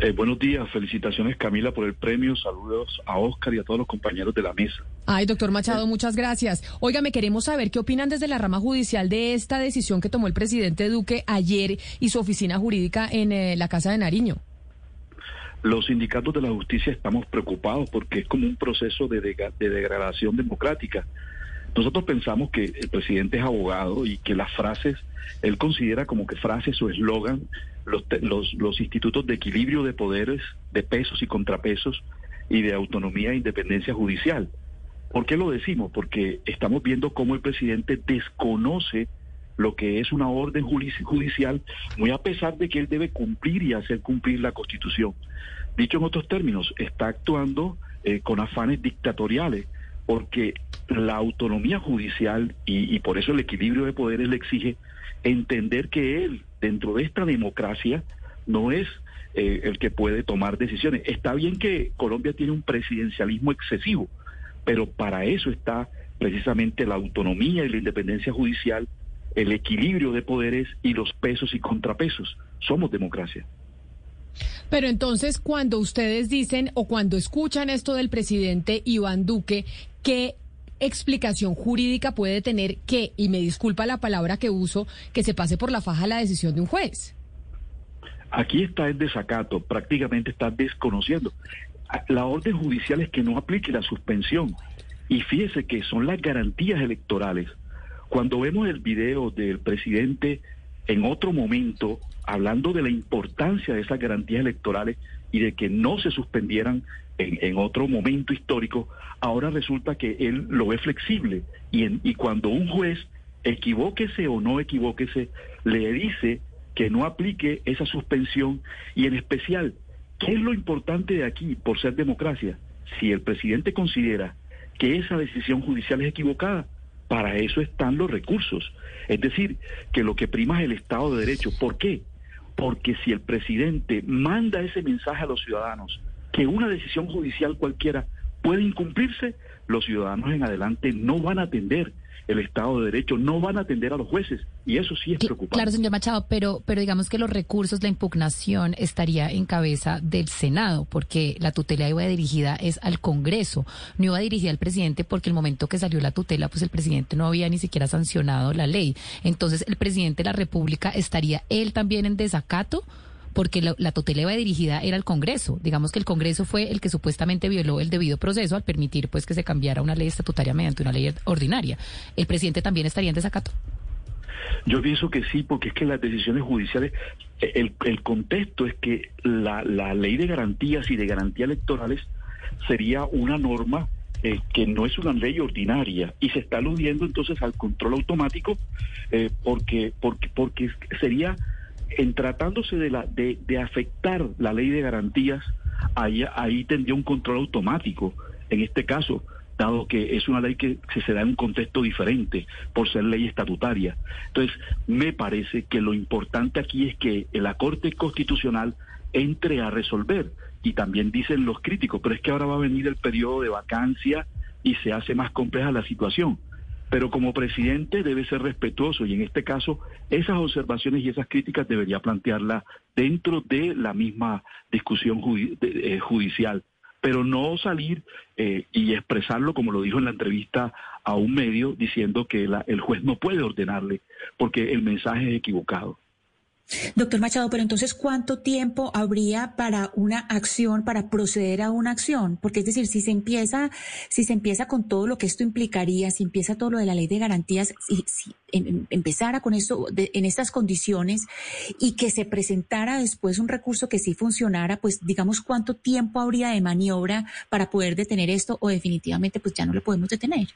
Eh, buenos días, felicitaciones Camila por el premio, saludos a Oscar y a todos los compañeros de la mesa. Ay, doctor Machado, muchas gracias. me queremos saber qué opinan desde la rama judicial de esta decisión que tomó el presidente Duque ayer y su oficina jurídica en eh, la Casa de Nariño. Los sindicatos de la justicia estamos preocupados porque es como un proceso de, de degradación democrática. Nosotros pensamos que el presidente es abogado y que las frases, él considera como que frases o eslogan los, los, institutos de equilibrio de poderes, de pesos y contrapesos y de autonomía e independencia judicial. ¿Por qué lo decimos? Porque estamos viendo cómo el presidente desconoce lo que es una orden judicial, muy a pesar de que él debe cumplir y hacer cumplir la Constitución. Dicho en otros términos, está actuando eh, con afanes dictatoriales, porque la autonomía judicial y, por eso el equilibrio de poderes le exige entender que él dentro de esta democracia no es eh, el que puede tomar decisiones. Está bien que Colombia tiene un presidencialismo excesivo, pero para eso está precisamente la autonomía y la independencia judicial, el equilibrio de poderes y los pesos y contrapesos. Somos democracia. Pero entonces, cuando ustedes dicen o cuando escuchan esto del presidente Iván Duque, ¿qué explicación jurídica puede tener que, y me disculpa la palabra que uso, que se pase por la faja la decisión de un juez? Aquí está el desacato, prácticamente está desconociendo. La orden judicial es que no aplique la suspensión. Y fíjese que son las garantías electorales. Cuando vemos el video del presidente en otro momento hablando de la importancia de esas garantías electorales y de que no se suspendieran en, otro momento histórico, ahora resulta que él lo ve flexible y, y cuando un juez, equivóquese o no equivóquese, le dice que no aplique esa suspensión y en especial, ¿qué es lo importante de aquí por ser democracia? Si el presidente considera que esa decisión judicial es equivocada, para eso están los recursos. Es decir, que lo que prima es el Estado de Derecho. ¿Por qué? Porque si el presidente manda ese mensaje a los ciudadanos que una decisión judicial cualquiera puede incumplirse, los ciudadanos en adelante no van a atender el Estado de Derecho, no van a atender a los jueces y eso sí es preocupante. Claro, señor Machado, pero, pero digamos que los recursos, la impugnación estaría en cabeza del Senado, porque la tutela iba dirigida es al Congreso, no iba dirigida al presidente, porque el momento que salió la tutela, pues el presidente no había ni siquiera sancionado la ley. Entonces, el presidente de la República estaría él también en desacato porque la, tutela iba dirigida era al Congreso. Digamos que el Congreso fue el que supuestamente violó el debido proceso al permitir pues que se cambiara una ley estatutaria mediante una ley ordinaria. ¿El presidente también estaría en desacato? Yo pienso que sí, porque es que las decisiones judiciales, el, el contexto es que la, la ley de garantías y de garantías electorales sería una norma eh, que no es una ley ordinaria y se está aludiendo entonces al control automático eh, porque, porque, porque sería en tratándose de, la, de, de afectar la ley de garantías, ahí, ahí tendría un control automático. En este caso, dado que es una ley que se da en un contexto diferente por ser ley estatutaria. Entonces, me parece que lo importante aquí es que la Corte Constitucional entre a resolver. Y también dicen los críticos, pero es que ahora va a venir el periodo de vacancia y se hace más compleja la situación pero como presidente debe ser respetuoso y en este caso esas observaciones y esas críticas debería plantearla dentro de la misma discusión eh, judicial, pero no salir eh, y expresarlo como lo dijo en la entrevista a un medio diciendo que el juez no puede ordenarle porque el mensaje es equivocado. Doctor Machado, pero entonces, ¿cuánto tiempo habría para una acción, para proceder a una acción? Porque es decir, si se empieza, si se empieza con todo lo que esto implicaría, si empieza todo lo de la ley de garantías, si, em, em, empezara con esto en estas condiciones y que se presentara después un recurso que sí funcionara, pues digamos, ¿cuánto tiempo habría de maniobra para poder detener esto o definitivamente pues ya no lo podemos detener?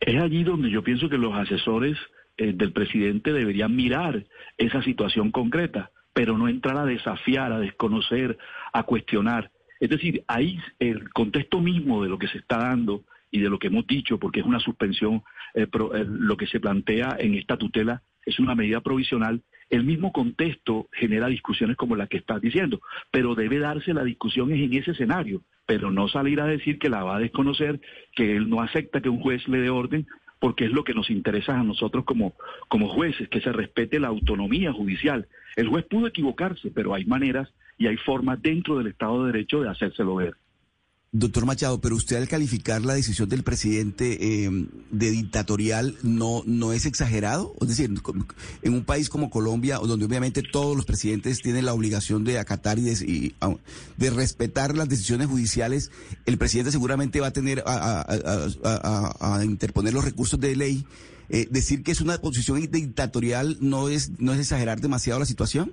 Es allí donde yo pienso que los asesores eh, del presidente debería mirar esa situación concreta, pero no entrar a desafiar, a desconocer, a cuestionar. Es decir, ahí el contexto mismo de lo que se está dando y de lo que hemos dicho, porque es una suspensión, eh, eh, lo que se plantea en esta tutela es una medida provisional, el mismo contexto genera discusiones como la que estás diciendo, pero debe darse la discusión en ese escenario, pero no salir a decir que la va a desconocer, que él no acepta que un juez le dé orden, porque es lo que nos interesa a nosotros como, como jueces, que se respete la autonomía judicial. El juez pudo equivocarse, pero hay maneras y hay formas dentro del Estado de Derecho de hacérselo ver. Doctor Machado, pero usted al calificar la decisión del presidente eh, de dictatorial no, no es exagerado, es decir, en un país como Colombia, donde obviamente todos los presidentes tienen la obligación de acatar y de, respetar las decisiones judiciales, el presidente seguramente va a tener a, interponer los recursos de ley. Eh, decir que es una posición dictatorial no es no es exagerar demasiado la situación.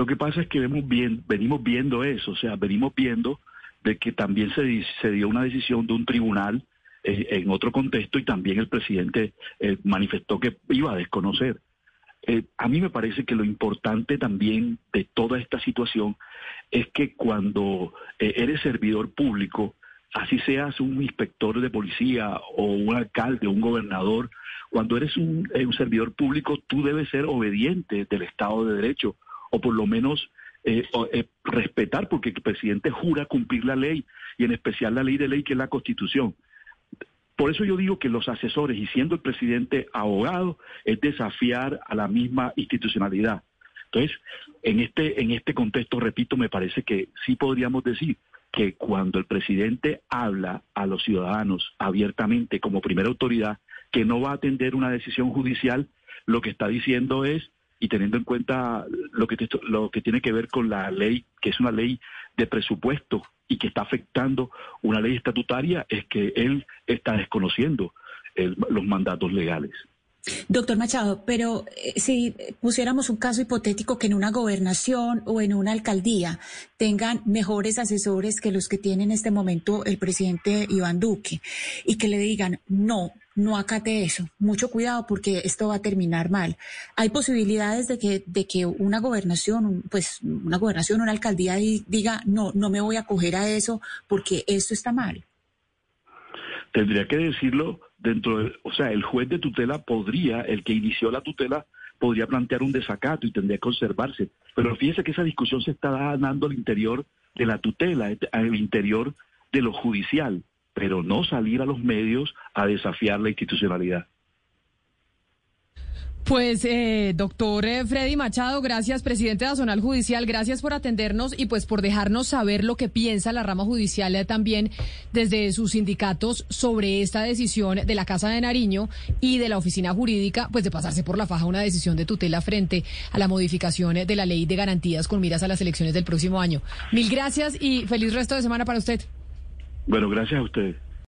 Lo que pasa es que vemos bien, venimos viendo eso, o sea, venimos viendo de que también se, se dio una decisión de un tribunal eh, en otro contexto y también el presidente eh, manifestó que iba a desconocer. Eh, a mí me parece que lo importante también de toda esta situación es que cuando eres servidor público, así seas un inspector de policía o un alcalde, un gobernador, cuando eres un servidor público, tú debes ser obediente del Estado de Derecho o por lo menos eh, eh, respetar, porque el presidente jura cumplir la ley, y en especial la ley de ley que es la Constitución. Por eso yo digo que los asesores, y siendo el presidente abogado, es desafiar a la misma institucionalidad. Entonces, en este, en este contexto, repito, me parece que sí podríamos decir que cuando el presidente habla a los ciudadanos abiertamente como primera autoridad, que no va a atender una decisión judicial, lo que está diciendo es y teniendo en cuenta lo que, lo que tiene que ver con la ley, que es una ley de presupuesto y que está afectando una ley estatutaria, es que él está desconociendo los mandatos legales. Doctor Machado, pero eh, si pusiéramos un caso hipotético que en una gobernación o en una alcaldía tengan mejores asesores que los que tiene en este momento el presidente Iván Duque y que le digan, no, no acate eso, mucho cuidado porque esto va a terminar mal. Hay posibilidades de que, de que una gobernación, pues una gobernación, una alcaldía diga, no, no me voy a acoger a eso porque esto está mal. Tendría que decirlo dentro de, o sea, el juez de tutela podría, el que inició la tutela, podría plantear un desacato y tendría que conservarse. Pero fíjese que esa discusión se está dando al interior de la tutela, al interior de lo judicial pero no salir a los medios a desafiar la institucionalidad. Pues, eh, doctor eh, Freddy Machado, gracias, presidente de Azonal Judicial, gracias por atendernos y pues por dejarnos saber lo que piensa la rama judicial eh, también desde sus sindicatos sobre esta decisión de la Casa de Nariño y de la oficina jurídica, pues de pasarse por la faja una decisión de tutela frente a la modificación de la ley de garantías con miras a las elecciones del próximo año. Mil gracias y feliz resto de semana para usted. Bueno, gracias a ustedes.